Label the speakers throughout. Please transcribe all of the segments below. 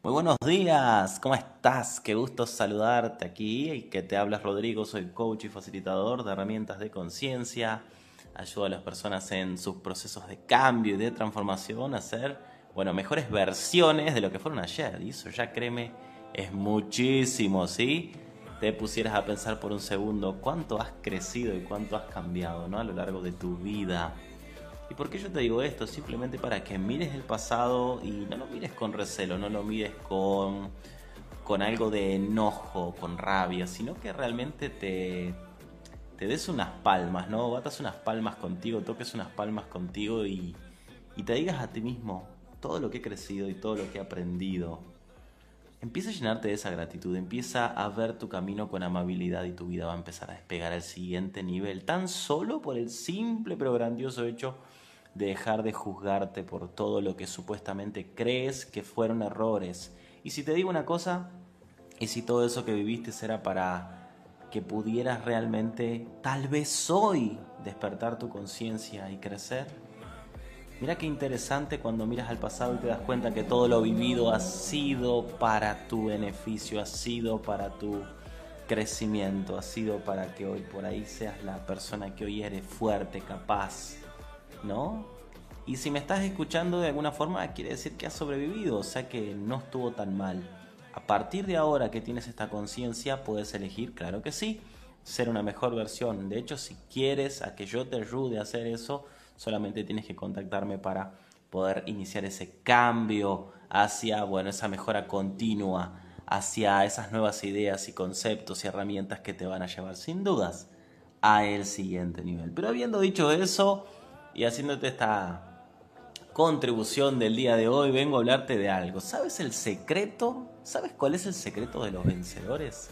Speaker 1: Muy buenos días, ¿cómo estás? Qué gusto saludarte aquí y que te hablas Rodrigo, soy coach y facilitador de herramientas de conciencia. Ayudo a las personas en sus procesos de cambio y de transformación a ser, bueno, mejores versiones de lo que fueron ayer. Y eso ya créeme, es muchísimo, ¿sí? Te pusieras a pensar por un segundo cuánto has crecido y cuánto has cambiado, ¿no? A lo largo de tu vida ¿Y por qué yo te digo esto? Simplemente para que mires el pasado y no lo mires con recelo, no lo mires con, con algo de enojo, con rabia, sino que realmente te, te des unas palmas, ¿no? Batas unas palmas contigo, toques unas palmas contigo y, y te digas a ti mismo todo lo que he crecido y todo lo que he aprendido. Empieza a llenarte de esa gratitud, empieza a ver tu camino con amabilidad y tu vida va a empezar a despegar al siguiente nivel, tan solo por el simple pero grandioso hecho de dejar de juzgarte por todo lo que supuestamente crees que fueron errores. Y si te digo una cosa, y si todo eso que viviste será para que pudieras realmente, tal vez hoy, despertar tu conciencia y crecer. Mira qué interesante cuando miras al pasado y te das cuenta que todo lo vivido ha sido para tu beneficio, ha sido para tu crecimiento, ha sido para que hoy por ahí seas la persona que hoy eres fuerte, capaz, ¿no? Y si me estás escuchando de alguna forma, quiere decir que has sobrevivido, o sea que no estuvo tan mal. A partir de ahora que tienes esta conciencia, puedes elegir, claro que sí, ser una mejor versión. De hecho, si quieres a que yo te ayude a hacer eso, solamente tienes que contactarme para poder iniciar ese cambio hacia, bueno, esa mejora continua, hacia esas nuevas ideas y conceptos y herramientas que te van a llevar sin dudas a el siguiente nivel. Pero habiendo dicho eso, y haciéndote esta contribución del día de hoy, vengo a hablarte de algo. ¿Sabes el secreto? ¿Sabes cuál es el secreto de los vencedores?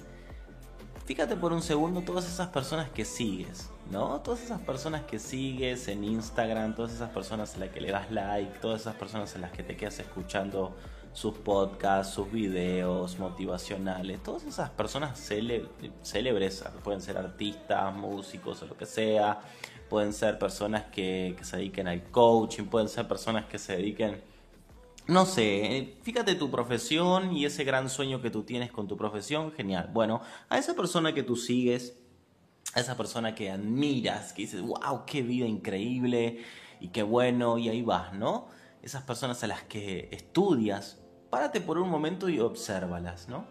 Speaker 1: Fíjate por un segundo todas esas personas que sigues, ¿no? Todas esas personas que sigues en Instagram, todas esas personas a las que le das like, todas esas personas en las que te quedas escuchando sus podcasts, sus videos motivacionales, todas esas personas célebres, pueden ser artistas, músicos o lo que sea, pueden ser personas que, se dediquen al coaching, pueden ser personas que se dediquen, no sé, fíjate tu profesión y ese gran sueño que tú tienes con tu profesión, genial. Bueno, a esa persona que tú sigues, a esa persona que admiras, que dices, wow, qué vida increíble y qué bueno, y ahí vas, ¿no? Esas personas a las que estudias, párate por un momento y obsérvalas, ¿no?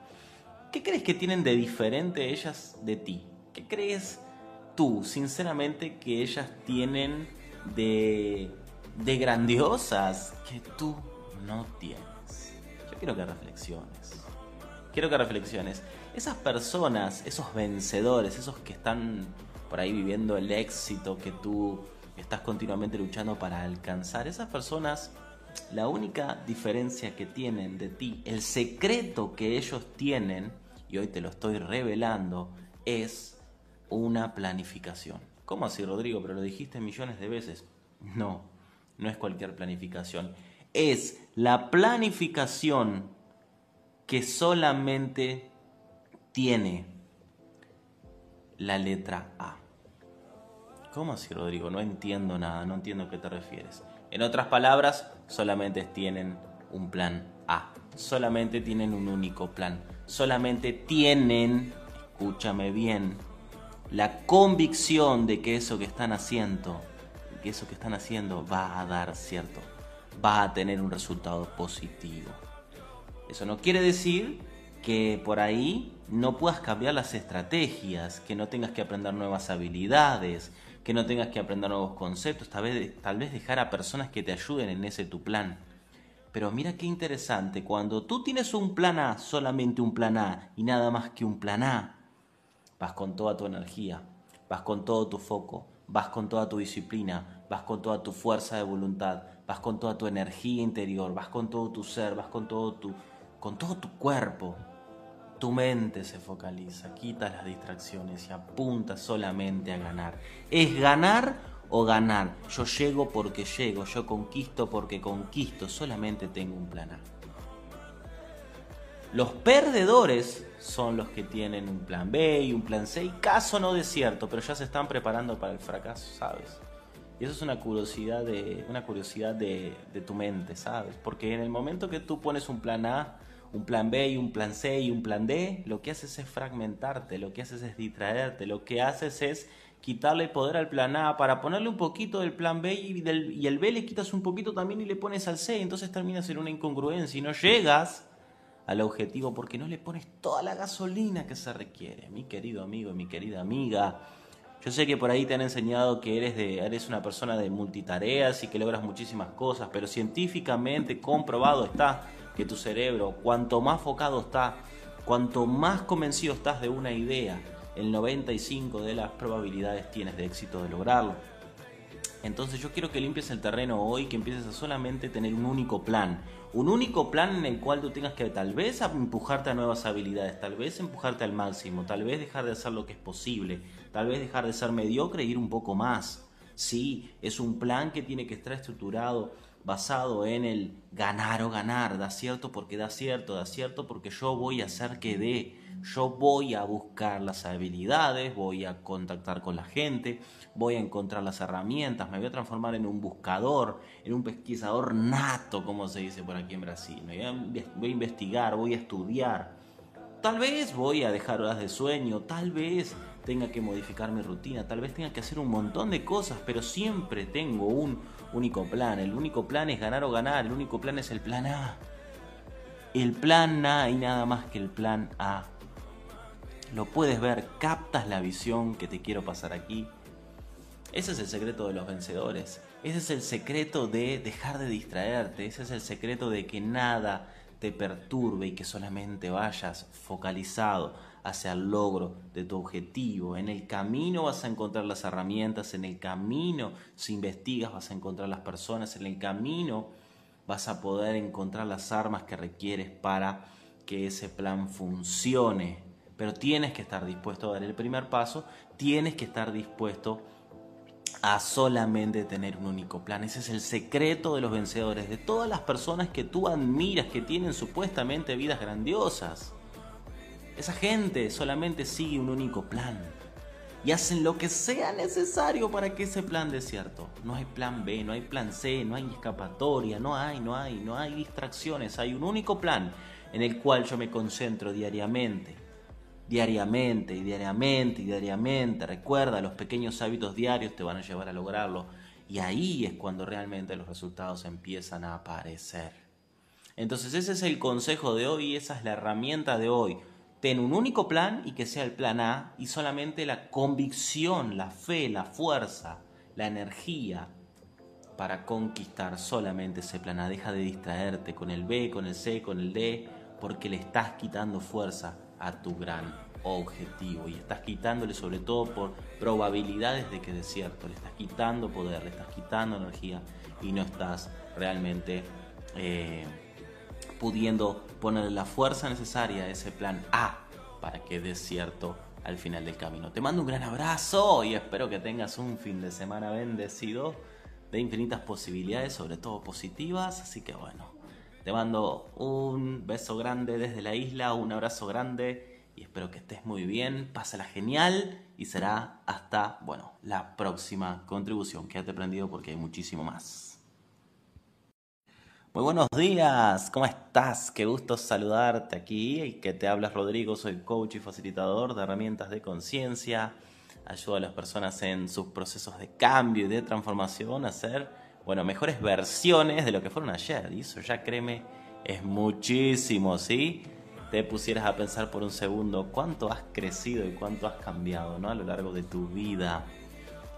Speaker 1: ¿Qué crees que tienen de diferente ellas de ti? ¿Qué crees tú, sinceramente, que ellas tienen de, de grandiosas que tú no tienes? Yo quiero que reflexiones. Quiero que reflexiones. Esas personas, esos vencedores, esos que están por ahí viviendo el éxito que tú estás continuamente luchando para alcanzar, esas personas, la única diferencia que tienen de ti, el secreto que ellos tienen, y hoy te lo estoy revelando, es una planificación. ¿Cómo así, Rodrigo? Pero lo dijiste millones de veces. No, no es cualquier planificación. Es la planificación que solamente tiene la letra A. ¿Cómo así, Rodrigo? No entiendo nada, no entiendo a qué te refieres. En otras palabras, solamente tienen un plan A. Solamente tienen un único plan. Solamente tienen, escúchame bien, la convicción de que eso que están haciendo, que eso que están haciendo va a dar cierto, va a tener un resultado positivo. Eso no quiere decir que por ahí no puedas cambiar las estrategias, que no tengas que aprender nuevas habilidades, que no tengas que aprender nuevos conceptos, tal vez, dejar a personas que te ayuden en ese tu plan. Pero mira qué interesante, cuando tú tienes un plan A, solamente un plan A y nada más que un plan A, vas con toda tu energía, vas con todo tu foco, vas con toda tu disciplina, vas con toda tu fuerza de voluntad, vas con toda tu energía interior, vas con todo tu ser, vas con todo tu, con todo tu cuerpo. Tu mente se focaliza, quita las distracciones y apunta solamente a ganar. Es ganar o ganar. Yo llego porque llego, yo conquisto porque conquisto, solamente tengo un plan A. Los perdedores son los que tienen un plan B y un plan C, y caso no desierto, pero ya se están preparando para el fracaso, ¿sabes? Y eso es una curiosidad de, una curiosidad de, de tu mente, ¿sabes? Porque en el momento que tú pones un plan A, un plan B y un plan C y un plan D, lo que haces es fragmentarte, lo que haces es distraerte, lo que haces es quitarle poder al plan A para ponerle un poquito del plan B y, el B le quitas un poquito también y le pones al C, entonces terminas en una incongruencia y no llegas al objetivo porque no le pones toda la gasolina que se requiere. Mi querido amigo y mi querida amiga, yo sé que por ahí te han enseñado que eres, de, eres una persona de multitareas y que logras muchísimas cosas, pero científicamente comprobado está que tu cerebro, cuanto más focado está, cuanto más convencido estás de una idea, el 95 de las probabilidades tienes de éxito de lograrlo. Entonces yo quiero que limpies el terreno hoy, que empieces a solamente tener un único plan. Un único plan en el cual tú tengas que tal vez empujarte a nuevas habilidades, tal vez empujarte al máximo, tal vez dejar de hacer lo que es posible, tal vez dejar de ser mediocre e ir un poco más. Sí, es un plan que tiene que estar estructurado basado en el ganar o ganar, da cierto porque da cierto, da cierto porque yo voy a hacer que dé, yo voy a buscar las habilidades, voy a contactar con la gente, voy a encontrar las herramientas, me voy a transformar en un buscador, en un pesquisador nato, como se dice por aquí en Brasil, voy a investigar, voy a estudiar. Tal vez voy a dejar horas de sueño, tal vez tenga que modificar mi rutina, tal vez tenga que hacer un montón de cosas, pero siempre tengo un único plan. El único plan es ganar o ganar, el único plan es el plan A. El plan A y nada más que el plan A. Lo puedes ver, captas la visión que te quiero pasar aquí. Ese es el secreto de los vencedores. Ese es el secreto de dejar de distraerte. Ese es el secreto de que nada te perturbe y que solamente vayas focalizado hacia el logro de tu objetivo. En el camino vas a encontrar las herramientas, en el camino si investigas vas a encontrar las personas, en el camino vas a poder encontrar las armas que requieres para que ese plan funcione. Pero tienes que estar dispuesto a dar el primer paso, tienes que estar dispuesto a solamente tener un único plan. Ese es el secreto de los vencedores, de todas las personas que tú admiras, que tienen supuestamente vidas grandiosas. Esa gente solamente sigue un único plan y hacen lo que sea necesario para que ese plan dé cierto. No hay plan B, no hay plan C, no hay escapatoria, no hay, no hay, no hay distracciones. Hay un único plan en el cual yo me concentro diariamente. Diariamente y diariamente y diariamente. Recuerda, los pequeños hábitos diarios te van a llevar a lograrlo. Y ahí es cuando realmente los resultados empiezan a aparecer. Entonces ese es el consejo de hoy, esa es la herramienta de hoy ten un único plan y que sea el plan A y solamente la convicción, la fe, la fuerza, la energía para conquistar solamente ese plan A. Deja de distraerte con el B, con el C, con el D, porque le estás quitando fuerza a tu gran objetivo y estás quitándole sobre todo por probabilidades de que de cierto, le estás quitando poder, le estás quitando energía y no estás realmente... Eh, pudiendo poner la fuerza necesaria a ese plan A para que dé cierto al final del camino. Te mando un gran abrazo y espero que tengas un fin de semana bendecido de infinitas posibilidades, sobre todo positivas. Así que bueno, te mando un beso grande desde la isla, un abrazo grande y espero que estés muy bien, pásala genial y será hasta, bueno, la próxima contribución. Quédate prendido porque hay muchísimo más. Muy buenos días, ¿cómo estás? Qué gusto saludarte aquí y que te hablas Rodrigo, soy coach y facilitador de herramientas de conciencia. Ayudo a las personas en sus procesos de cambio y de transformación a ser, bueno, mejores versiones de lo que fueron ayer. Y eso ya créeme, es muchísimo, ¿sí? Te pusieras a pensar por un segundo cuánto has crecido y cuánto has cambiado, ¿no? A lo largo de tu vida.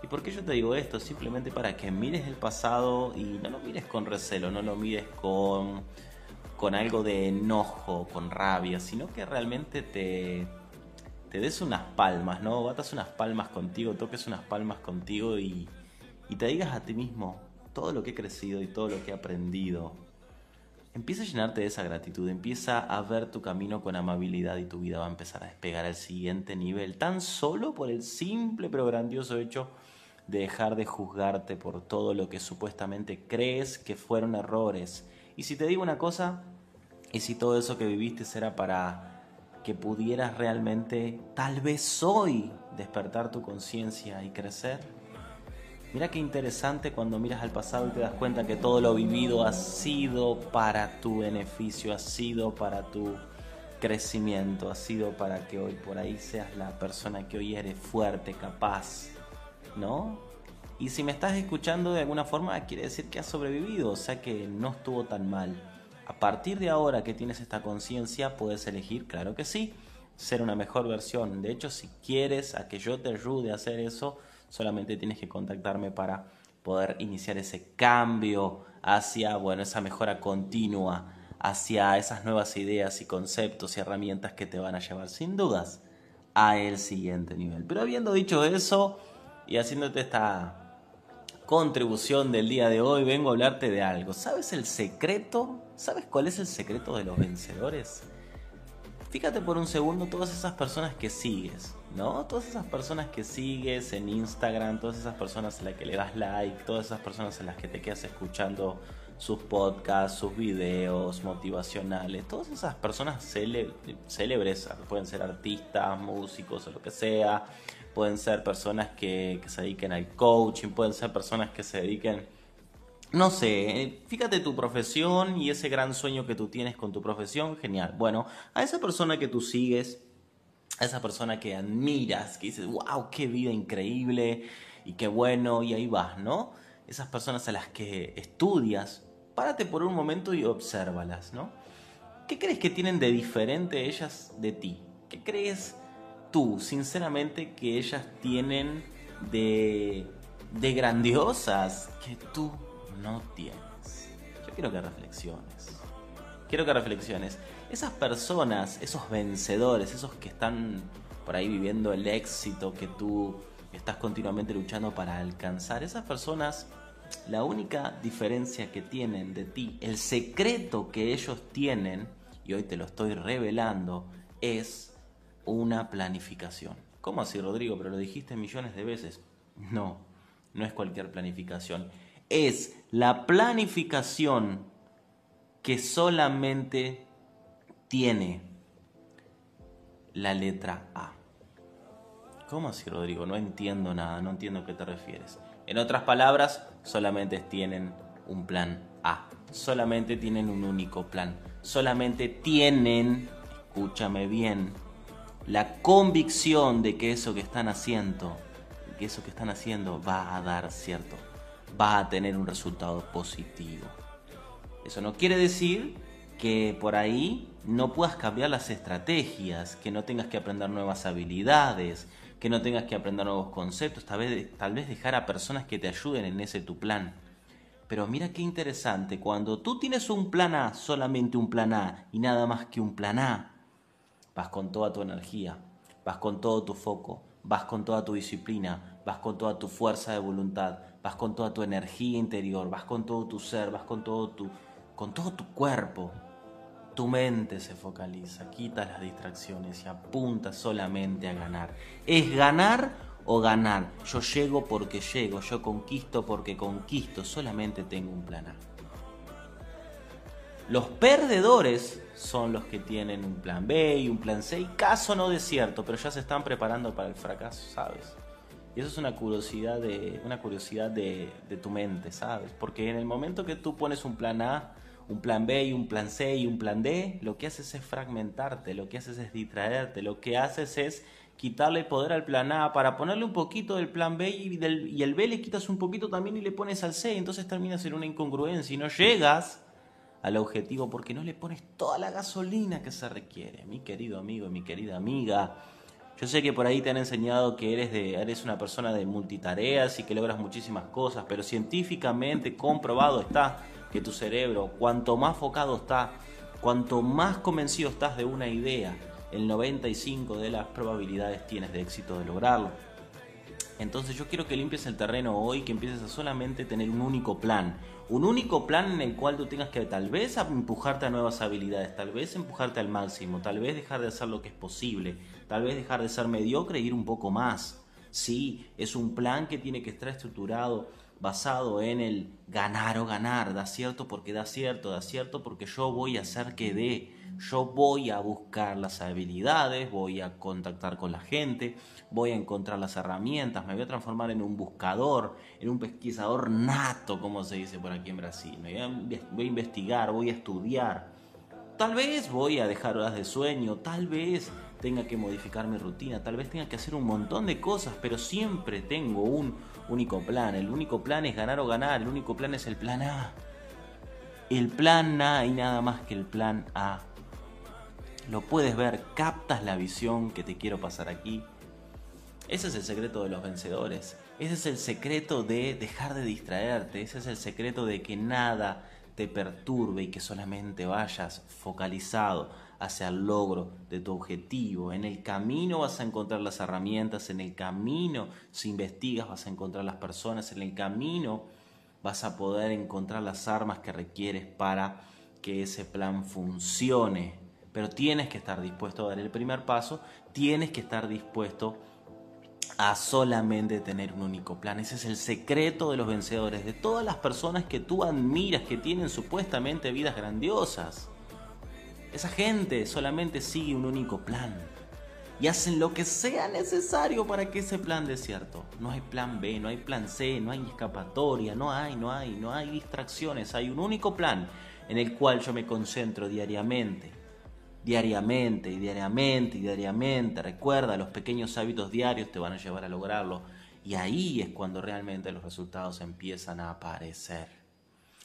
Speaker 1: ¿Y por qué yo te digo esto? Simplemente para que mires el pasado y no lo mires con recelo, no lo mires con, con algo de enojo, con rabia, sino que realmente te, te des unas palmas, ¿no? Batas unas palmas contigo, toques unas palmas contigo y, y te digas a ti mismo todo lo que he crecido y todo lo que he aprendido. Empieza a llenarte de esa gratitud, empieza a ver tu camino con amabilidad y tu vida va a empezar a despegar al siguiente nivel, tan solo por el simple pero grandioso hecho de dejar de juzgarte por todo lo que supuestamente crees que fueron errores. Y si te digo una cosa, y si todo eso que viviste será para que pudieras realmente, tal vez hoy, despertar tu conciencia y crecer, Mira qué interesante cuando miras al pasado y te das cuenta que todo lo vivido ha sido para tu beneficio, ha sido para tu crecimiento, ha sido para que hoy por ahí seas la persona que hoy eres fuerte, capaz, ¿no? Y si me estás escuchando de alguna forma, quiere decir que has sobrevivido, o sea que no estuvo tan mal. A partir de ahora que tienes esta conciencia, puedes elegir, claro que sí, ser una mejor versión. De hecho, si quieres a que yo te ayude a hacer eso, solamente tienes que contactarme para poder iniciar ese cambio hacia, bueno, esa mejora continua hacia esas nuevas ideas y conceptos y herramientas que te van a llevar sin dudas a el siguiente nivel. Pero habiendo dicho eso y haciéndote esta contribución del día de hoy, vengo a hablarte de algo. ¿Sabes el secreto? ¿Sabes cuál es el secreto de los vencedores? Fíjate por un segundo todas esas personas que sigues, ¿no? Todas esas personas que sigues en Instagram, todas esas personas a las que le das like, todas esas personas a las que te quedas escuchando sus podcasts, sus videos motivacionales, todas esas personas célebres, pueden ser artistas, músicos o lo que sea, pueden ser personas que, se dediquen al coaching, pueden ser personas que se dediquen, no sé, fíjate tu profesión y ese gran sueño que tú tienes con tu profesión, genial. Bueno, a esa persona que tú sigues, a esa persona que admiras, que dices, wow, qué vida increíble y qué bueno, y ahí vas, ¿no? Esas personas a las que estudias, párate por un momento y obsérvalas, ¿no? ¿Qué crees que tienen de diferente ellas de ti? ¿Qué crees tú, sinceramente, que ellas tienen de, de grandiosas que tú no tienes? Yo quiero que reflexiones. Quiero que reflexiones. Esas personas, esos vencedores, esos que están por ahí viviendo el éxito que tú estás continuamente luchando para alcanzar, esas personas la única diferencia que tienen de ti, el secreto que ellos tienen, y hoy te lo estoy revelando, es una planificación. ¿Cómo así, Rodrigo? Pero lo dijiste millones de veces. No, no es cualquier planificación. Es la planificación que solamente tiene la letra A. ¿Cómo así, Rodrigo? No entiendo nada, no entiendo a qué te refieres. En otras palabras, solamente tienen un plan A. Solamente tienen un único plan. Solamente tienen, escúchame bien, la convicción de que eso que están haciendo, que eso que están haciendo va a dar cierto, va a tener un resultado positivo. Eso no quiere decir que por ahí no puedas cambiar las estrategias, que no tengas que aprender nuevas habilidades, que no tengas que aprender nuevos conceptos, tal vez, tal vez dejar a personas que te ayuden en ese tu plan. Pero mira qué interesante, cuando tú tienes un plan A, solamente un plan A y nada más que un plan A, vas con toda tu energía, vas con todo tu foco, vas con toda tu disciplina, vas con toda tu fuerza de voluntad, vas con toda tu energía interior, vas con todo tu ser, vas con todo tu, con todo tu cuerpo, tu mente se focaliza, quita las distracciones y apunta solamente a ganar. Es ganar o ganar. Yo llego porque llego, yo conquisto porque conquisto, solamente tengo un plan A. Los perdedores son los que tienen un plan B y un plan C y caso no desierto, pero ya se están preparando para el fracaso, ¿sabes? Y eso es una curiosidad de, una curiosidad de, tu mente, ¿sabes? Porque en el momento que tú pones un plan A, un plan B y un plan C y un plan D, lo que haces es fragmentarte, lo que haces es distraerte, lo que haces es quitarle poder al plan A para ponerle un poquito del plan B y, del, y el B le quitas un poquito también y le pones al C, entonces terminas en una incongruencia y no llegas al objetivo porque no le pones toda la gasolina que se requiere, mi querido amigo, mi querida amiga. Yo sé que por ahí te han enseñado que eres, de, eres una persona de multitareas y que logras muchísimas cosas, pero científicamente comprobado está que tu cerebro, cuanto más focado está, cuanto más convencido estás de una idea, el 95 de las probabilidades tienes de éxito de lograrlo. Entonces yo quiero que limpies el terreno hoy, que empieces a solamente tener un único plan. Un único plan en el cual tú tengas que tal vez empujarte a nuevas habilidades, tal vez empujarte al máximo, tal vez dejar de hacer lo que es posible, tal vez dejar de ser mediocre e ir un poco más. Sí, es un plan que tiene que estar estructurado basado en el ganar o ganar, da cierto porque da cierto, da cierto porque yo voy a hacer que dé, yo voy a buscar las habilidades, voy a contactar con la gente, voy a encontrar las herramientas, me voy a transformar en un buscador, en un pesquisador nato, como se dice por aquí en Brasil, voy a investigar, voy a estudiar. Tal vez voy a dejar horas de sueño, tal vez tenga que modificar mi rutina, tal vez tenga que hacer un montón de cosas, pero siempre tengo un único plan. El único plan es ganar o ganar, el único plan es el plan A. El plan A y nada más que el plan A. Lo puedes ver, captas la visión que te quiero pasar aquí. Ese es el secreto de los vencedores. Ese es el secreto de dejar de distraerte. Ese es el secreto de que nada te perturbe y que solamente vayas focalizado hacia el logro de tu objetivo. En el camino vas a encontrar las herramientas, en el camino si investigas vas a encontrar las personas, en el camino vas a poder encontrar las armas que requieres para que ese plan funcione. Pero tienes que estar dispuesto a dar el primer paso, tienes que estar dispuesto a solamente tener un único plan. Ese es el secreto de los vencedores, de todas las personas que tú admiras, que tienen supuestamente vidas grandiosas. Esa gente solamente sigue un único plan y hacen lo que sea necesario para que ese plan dé cierto. No hay plan B, no hay plan C, no hay escapatoria, no hay, no hay, no hay distracciones. Hay un único plan en el cual yo me concentro diariamente. Diariamente y diariamente y diariamente. Recuerda, los pequeños hábitos diarios te van a llevar a lograrlo. Y ahí es cuando realmente los resultados empiezan a aparecer.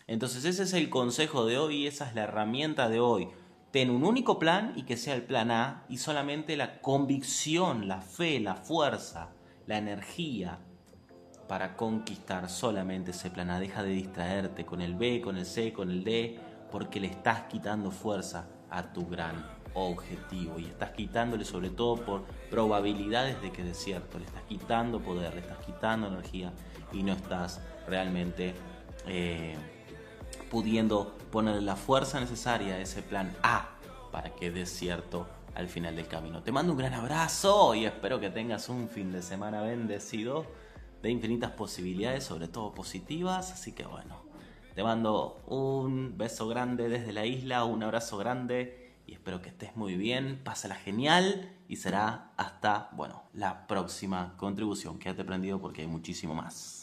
Speaker 1: Entonces ese es el consejo de hoy, esa es la herramienta de hoy ten un único plan y que sea el plan A y solamente la convicción, la fe, la fuerza, la energía para conquistar solamente ese plan A. Deja de distraerte con el B, con el C, con el D, porque le estás quitando fuerza a tu gran objetivo y estás quitándole sobre todo por probabilidades de que cierto, le estás quitando poder, le estás quitando energía y no estás realmente... Eh, pudiendo poner la fuerza necesaria a ese plan A para que dé cierto al final del camino. Te mando un gran abrazo y espero que tengas un fin de semana bendecido de infinitas posibilidades, sobre todo positivas. Así que bueno, te mando un beso grande desde la isla, un abrazo grande y espero que estés muy bien. Pásala genial y será hasta, bueno, la próxima contribución. Quédate prendido porque hay muchísimo más.